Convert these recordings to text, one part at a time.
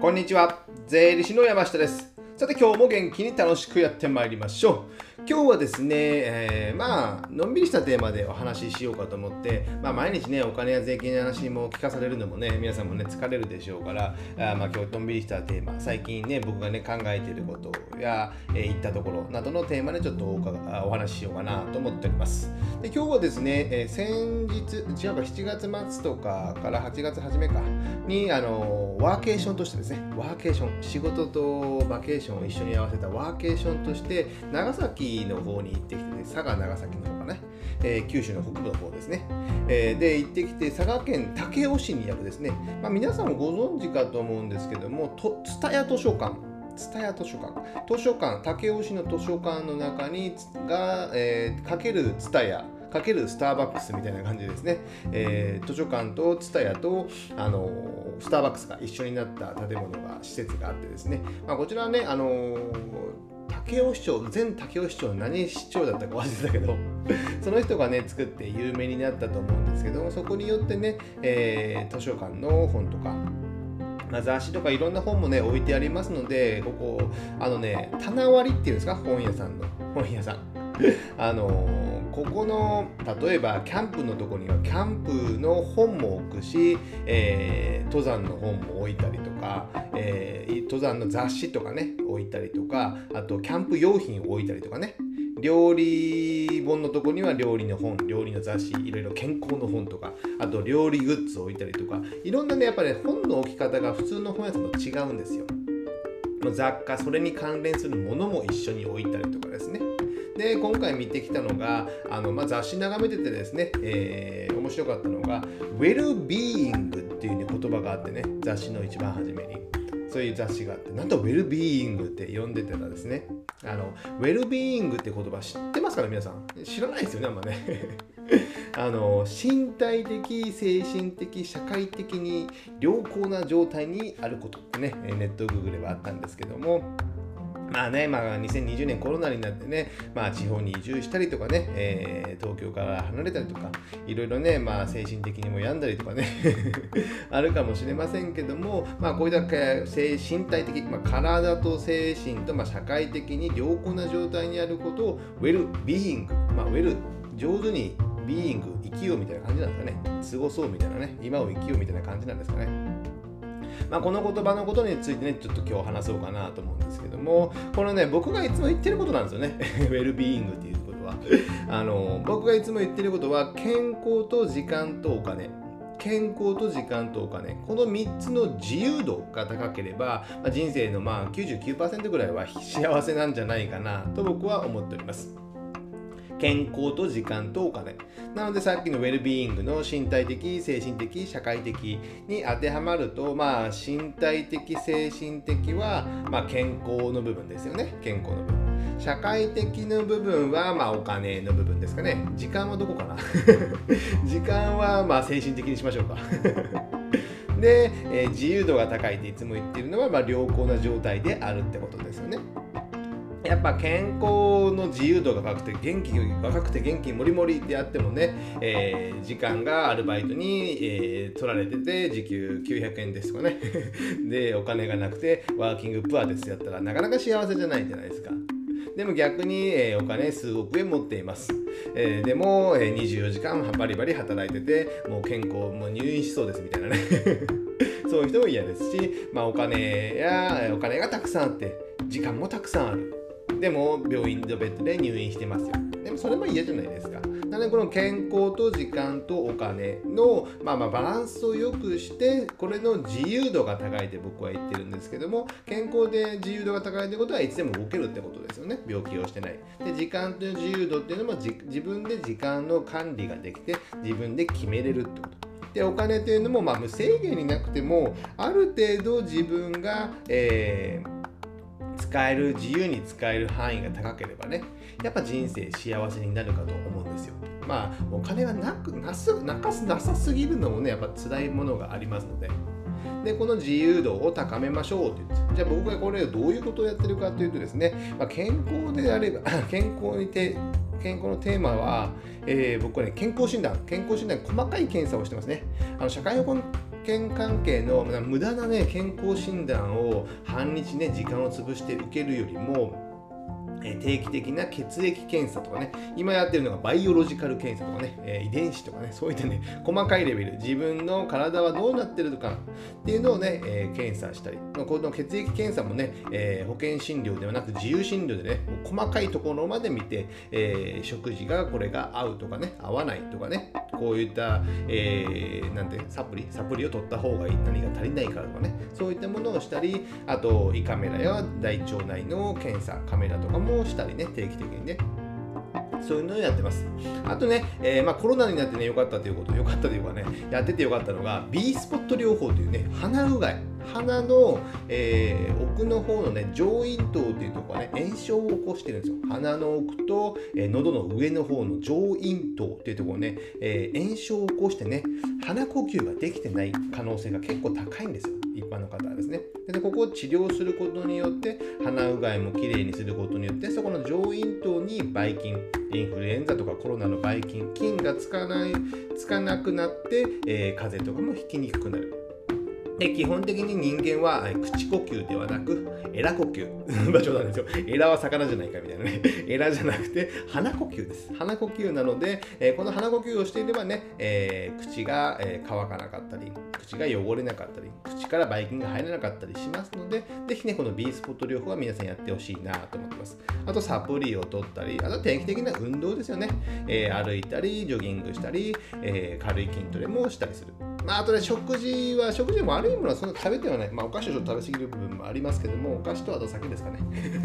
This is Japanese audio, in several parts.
こんにちは。税理士の山下です。さて今日も元気に楽しくやってまいりましょう。今日はですね、えー、まあのんびりしたテーマでお話ししようかと思って、まあ、毎日ねお金や税金の話も聞かされるのもね皆さんもね疲れるでしょうからあまあ今日のんびりしたテーマ最近ね僕がね考えていることや、えー、言ったところなどのテーマでちょっとおお話ししようかなと思っております。で今日はですね、えー、先日違うか7月末とかから8月初めかにあのワーケーションとしてですねワーケーション仕事とバケーションを一緒に合わせたワーケーションとして長崎の方に行ってきて、ね、佐賀長崎の方かね、えー、九州の北部の方ですね、えー、で行ってきて佐賀県武雄市にあるですね、まあ、皆さんもご存知かと思うんですけども蔦屋図書館。蔦屋図書館。図書館武雄市の図書館の中にが、えー、かける蔦屋。かけるスターバックスみたいな感じですね、えー、図書館と蔦屋と、あのー、スターバックスが一緒になった建物が施設があってですね、まあ、こちらはね、あのー武雄市長前武雄市長何市長だったか忘れたけど その人がね作って有名になったと思うんですけどそこによってね、えー、図書館の本とかま、雑誌とかいろんな本もね置いてありますのでここあのね棚割りっていうんですか？本屋さんの本屋さん。あのここの例えばキャンプのとこにはキャンプの本も置くし、えー、登山の本も置いたりとか、えー、登山の雑誌とかね置いたりとかあとキャンプ用品を置いたりとかね。料理本のとこには料理の本料理の雑誌いろいろ健康の本とかあと料理グッズを置いたりとかいろんなねやっぱり、ね、本の置き方が普通の本屋さんと違うんですよ。雑貨それに関連するものも一緒に置いたりとかですね。で今回見てきたのがあの、まあ、雑誌眺めててですね、えー、面白かったのが「ウェルビーイング」っていう、ね、言葉があってね雑誌の一番初めに。そういう雑誌があってなんとウェルビーイングって呼んでてたらですねあのウェルビーイングって言葉知ってますから皆さん？知らないですよねあんまね。あの身体的精神的社会的に良好な状態にあることってねネットグーグルはあったんですけどもまあね、まあ、2020年コロナになってね、まあ、地方に移住したりとかね、えー、東京から離れたりとか、いろいろね、まあ、精神的にも病んだりとかね あるかもしれませんけども、まあ、こういった精身体的、まあ、体と精神と、まあ、社会的に良好な状態にあることを、ウェルビーイング、まあ、ウェル、上手にビーイング、生きようみたいな感じなんですかね。過ごそうみたいなね、今を生きようみたいな感じなんですかね。まあ、この言葉のことについてね、ちょっと今日話そうかなと思うんですけども、このね、僕がいつも言ってることなんですよね。ウェルビーイングっていうことは。あの、僕がいつも言ってることは、健康と時間とお金。健康と時間とお金この3つの自由度が高ければ、まあ、人生のまあ99%ぐらいは幸せなんじゃないかなと僕は思っております。健康と時間とお金。なのでさっきのウェルビーイングの身体的精神的社会的に当てはまるとまあ身体的精神的は、まあ、健康の部分ですよね。健康の部分。社会的な部分はまあお金の部分ですかね。時間はどこかな。時間はまあ精神的にしましょうか。で、えー、自由度が高いっていつも言ってるのは、まあ、良好な状態であるってことですよね。やっぱ健康の自由度が高くて元気若くて元気もりもりであってもね、えー、時間がアルバイトに、えー、取られてて時給900円ですとかね でお金がなくてワーキングプアですやったらなかなか幸せじゃないじゃないですか。でも逆に、えー、お金数億円持っています。えー、でも、えー、24時間バリバリ働いてて、もう健康、もう入院しそうですみたいなね。そういう人も嫌ですし、まあ、お金やお金がたくさんあって、時間もたくさんある。でも病院のベッドで入院してますよ。でもそれも嫌じゃないですか。なのでこの健康と時間とお金の、まあ、まバランスを良くしてこれの自由度が高いって僕は言ってるんですけども健康で自由度が高いってことはいつでも動けるってことですよね病気をしてないで時間と自由度っていうのも自分で時間の管理ができて自分で決めれるってことでお金というのもまあ無制限になくてもある程度自分が、えー使える自由に使える範囲が高ければねやっぱ人生幸せになるかと思うんですよ。まあお金がなくなすなかすなさすぎるのもねやっぱ辛いものがありますので。でこの自由度を高めましょうって言ってじゃあ僕がこれをどういうことをやってるかというとですね、まあ、健康であれば 健康にて健康のテーマは、えー、僕はね健康診断健康診断細かい検査をしてますね。あの社会保険関係の無駄なね健康診断を半日ね時間を潰して受けるよりも定期的な血液検査とかね、今やってるのがバイオロジカル検査とかね、え遺伝子とかね、そういったね、細かいレベル、自分の体はどうなってるのかっていうのをね、え検査したり、この血液検査もね、え保険診療ではなく自由診療でね、細かいところまで見て、え食事がこれが合うとかね、合わないとかね、こういった、えー、なんてサプリ、サプリを取った方がいい、何が足りないかとかね、そういったものをしたり、あと胃カメラや大腸内の検査、カメラとかもしたりね、定期的にね。そういうのをやってます。あとね、えー、まあ、コロナになってね、良かったということ、良かったというかね、やっててよかったのが、B スポット療法というね、鼻うがい。鼻の、えー、奥の方のね、上咽頭っていうところはね、炎症を起こしてるんですよ。鼻の奥と、えー、喉の上の方の上咽頭っていうところね、えー、炎症を起こしてね、鼻呼吸ができてない可能性が結構高いんですよ。一般の方はですね。でここを治療することによって、鼻うがいもきれいにすることによって、そこの上咽頭にばい菌、インフルエンザとかコロナのばい菌、菌がつかない、つかなくなって、えー、風邪とかもひきにくくなる。で基本的に人間は口呼吸ではなく、エラ呼吸。まあ冗談ですよ。エラは魚じゃないかみたいなね。エラじゃなくて、鼻呼吸です。鼻呼吸なので、えー、この鼻呼吸をしていればね、えー、口が、え、乾かなかったり、口が汚れなかったり、口からばい菌が入らなかったりしますので、ぜひね、この B スポット療法は皆さんやってほしいなと思ってます。あと、サプリを取ったり、あと定期的な運動ですよね。え歩いたり、ジョギングしたり、え軽い筋トレもしたりする。まあ、あとね、食事は、食事も悪いものはそんな食べてはない。まあ、お菓子をちょっと食べ過ぎる部分もありますけども、お菓子とはあと酒ですかね。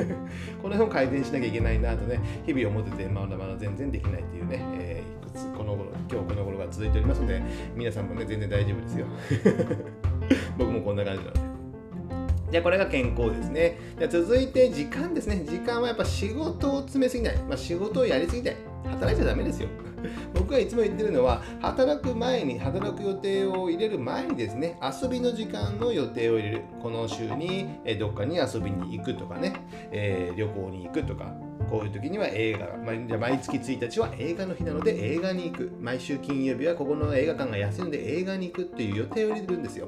この辺を改善しなきゃいけないなとね、日々思ってて、まだまだ全然できないっていうね、えー、いくつこの頃、今日この頃が続いておりますので、皆さんもね、全然大丈夫ですよ。僕もこんな感じなので。じゃあこれが健康ですね。じゃ続いて時間ですね。時間はやっぱ仕事を詰めすぎない。まあ、仕事をやりすぎない。働いちゃダメですよ。僕がいつも言ってるのは、働く前に、働く予定を入れる前にですね、遊びの時間の予定を入れる。この週にどっかに遊びに行くとかね、えー、旅行に行くとか、こういう時には映画、まあ、毎月1日は映画の日なので映画に行く。毎週金曜日はここの映画館が休んで映画に行くっていう予定を入れるんですよ。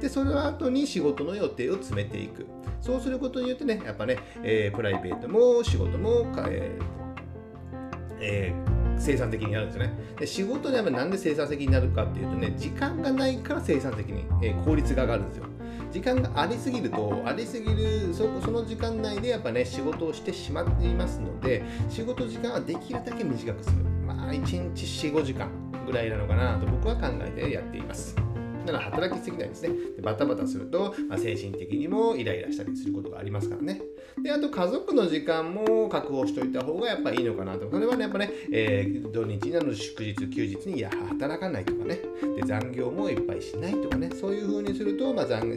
で、その後に仕事の予定を詰めていく。そうすることによってね、やっぱね、えー、プライベートも仕事も、えーえー生産的になるんですよね。で仕事ではなんで生産的になるかっていうとね、時間がないから生産的に、えー、効率が上がるんですよ。時間がありすぎると、ありすぎるそ、その時間内でやっぱね、仕事をしてしまっていますので、仕事時間はできるだけ短くする。まあ、1日4、5時間ぐらいなのかなと僕は考えてやっています。だから働きすぎないですね。でバタバタすると、まあ、精神的にもイライラしたりすることがありますからね。で、あと家族の時間も確保しておいた方がやっぱいいのかなと。それはね、やっぱね、えー、土日など祝日、休日にいや働かないとかね。で、残業もいっぱいしないとかね。そういう風にすると、まあ残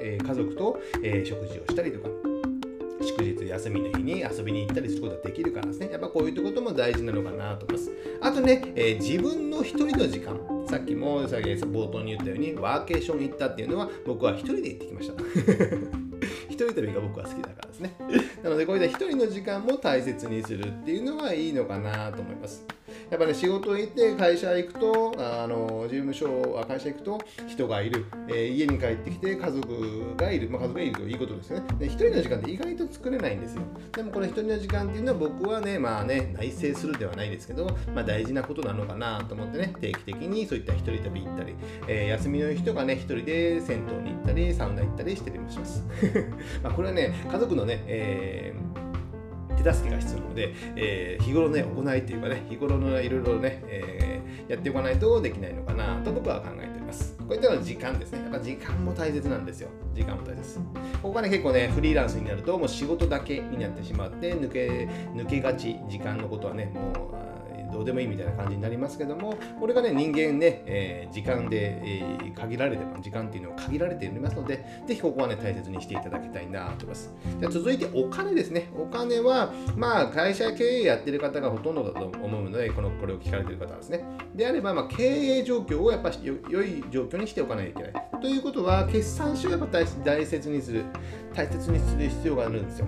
えー、家族と、えー、食事をしたりとか。祝日休みの日に遊びに行ったりすることができるからですね。やっぱこういうことも大事なのかなと思います。あとね、えー、自分の一人の時間。さっきもさっき冒頭に言ったようにワーケーション行ったっていうのは僕は一人で行ってきました。一人旅が僕は好きだからですね。なのでこういった一人の時間も大切にするっていうのはいいのかなと思います。やっぱり、ね、仕事行って会社行くとあの事務所会社行くと人がいる、えー、家に帰ってきて家族がいる、まあ、家族がいるといいことですよね。で一人の時間って意外と作れないんですよ。でもこの一人の時間っていうのは僕はねまあね内省するではないですけど、まあ、大事なことなのかなと思ってね定期的にそういった一人旅行ったり、えー、休みの人がね一人で銭湯に行ったりサウナ行ったりしてたりもします。まあこれはね家族のね、えー手助けが必要なので、えー、日頃ね、行いというかね、日頃のいろいろね、えー、やっておかないとできないのかなと僕は考えております。こういったのは時間ですね。やっぱ時間も大切なんですよ。時間も大切。ここがね、結構ね、フリーランスになると、もう仕事だけになってしまって、抜け、抜けがち、時間のことはね、もう、どうでもいいみたいな感じになりますけども、これがね、人間ね、えー、時間で、えー、限られて、時間っていうのは限られておりますので、ぜひここはね、大切にしていただきたいなと思います。じゃ続いて、お金ですね。お金は、まあ、会社経営やってる方がほとんどだと思うので、このこれを聞かれてる方はですね。であれば、まあ、経営状況をやっぱ良い状況にしておかないといけない。ということは、決算書をやっぱ大切にする、大切にする必要があるんですよ。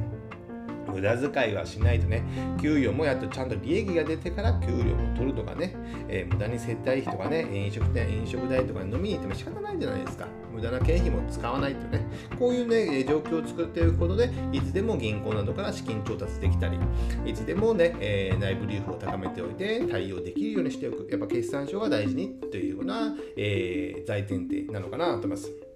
無駄遣いはしないとね、給与もやっとちゃんと利益が出てから給料も取るとかね、えー、無駄に接待費とかね、飲食店、飲食代とかに飲みに行っても仕方ないじゃないですか。無駄な経費も使わないとね、こういうね、状況を作っていくことで、いつでも銀行などから資金調達できたり、いつでもね、えー、内部留保を高めておいて対応できるようにしておく。やっぱ決算書が大事にというような、えー、大前提なのかなと思います。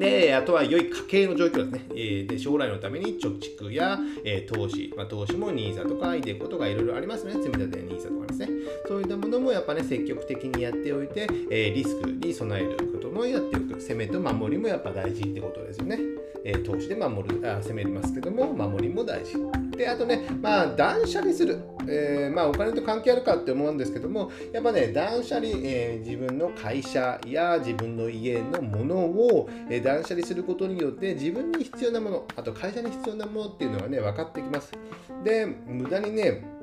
で、あとは良い家計の状況ですね。え、で将来のために貯蓄や、えー、投資、まあ、投資も NISA とか iDeCo とかいろいろありますね。積み立て NISA とかですね。そういったものもやっぱね、積極的にやっておいて、えー、リスクに備えることもやっておく。攻めと守りもやっぱ大事ってことですよね。えー、投資で守るあ、攻めますけども、守りも大事。で、あとね、まあ、断捨離する。えー、まあ、お金と関係あるかって思うんですけども、やっぱね、断捨離、えー、自分の会社や自分の家のものを、え、断捨離することによって、自分に必要なもの、あと会社に必要なものっていうのがね、分かってきます。で、無駄にね、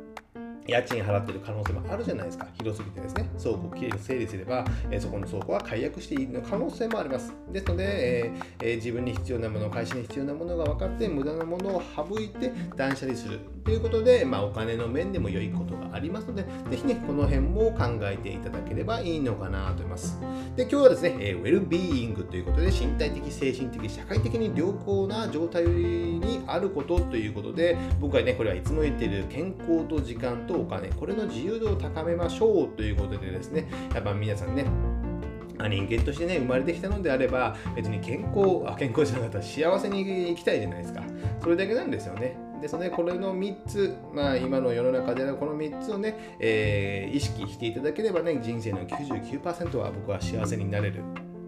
家賃払ってる可能性もあるじゃないですか。広すぎてですね。倉庫をきれいに整理すれば、えー、そこの倉庫は解約していい可能性もあります。ですので、えーえー、自分に必要なもの、会社に必要なものが分かって、無駄なものを省いて断捨離するということで、まあ、お金の面でも良いことがありますので、ぜひね、この辺も考えていただければいいのかなと思います。で、今日はですね、え、ウェルビーイングということで、身体的、精神的、社会的に良好な状態にあることということで、僕はね、これはいつも言っている健康と時間とお金、これの自由度を高めましょうということでですね、やっぱ皆さんね、人間としてね、生まれてきたのであれば、別に健康、あ健康じゃなかったら幸せに生きたいじゃないですか。それだけなんですよね。ですので、これの3つ、まあ、今の世の中ではこの3つをね、えー、意識していただければね、人生の99%は僕は幸せになれる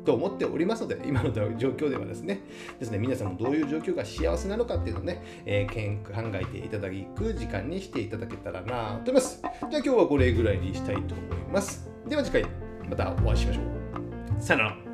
と思っておりますので、今の状況ではですね、ですね、皆さんもどういう状況が幸せなのかっていうのをね、えー、考えていただく時間にしていただけたらなと思います。じゃあ今日はこれぐらいにしたいと思います。では次回、またお会いしましょう。さよなら。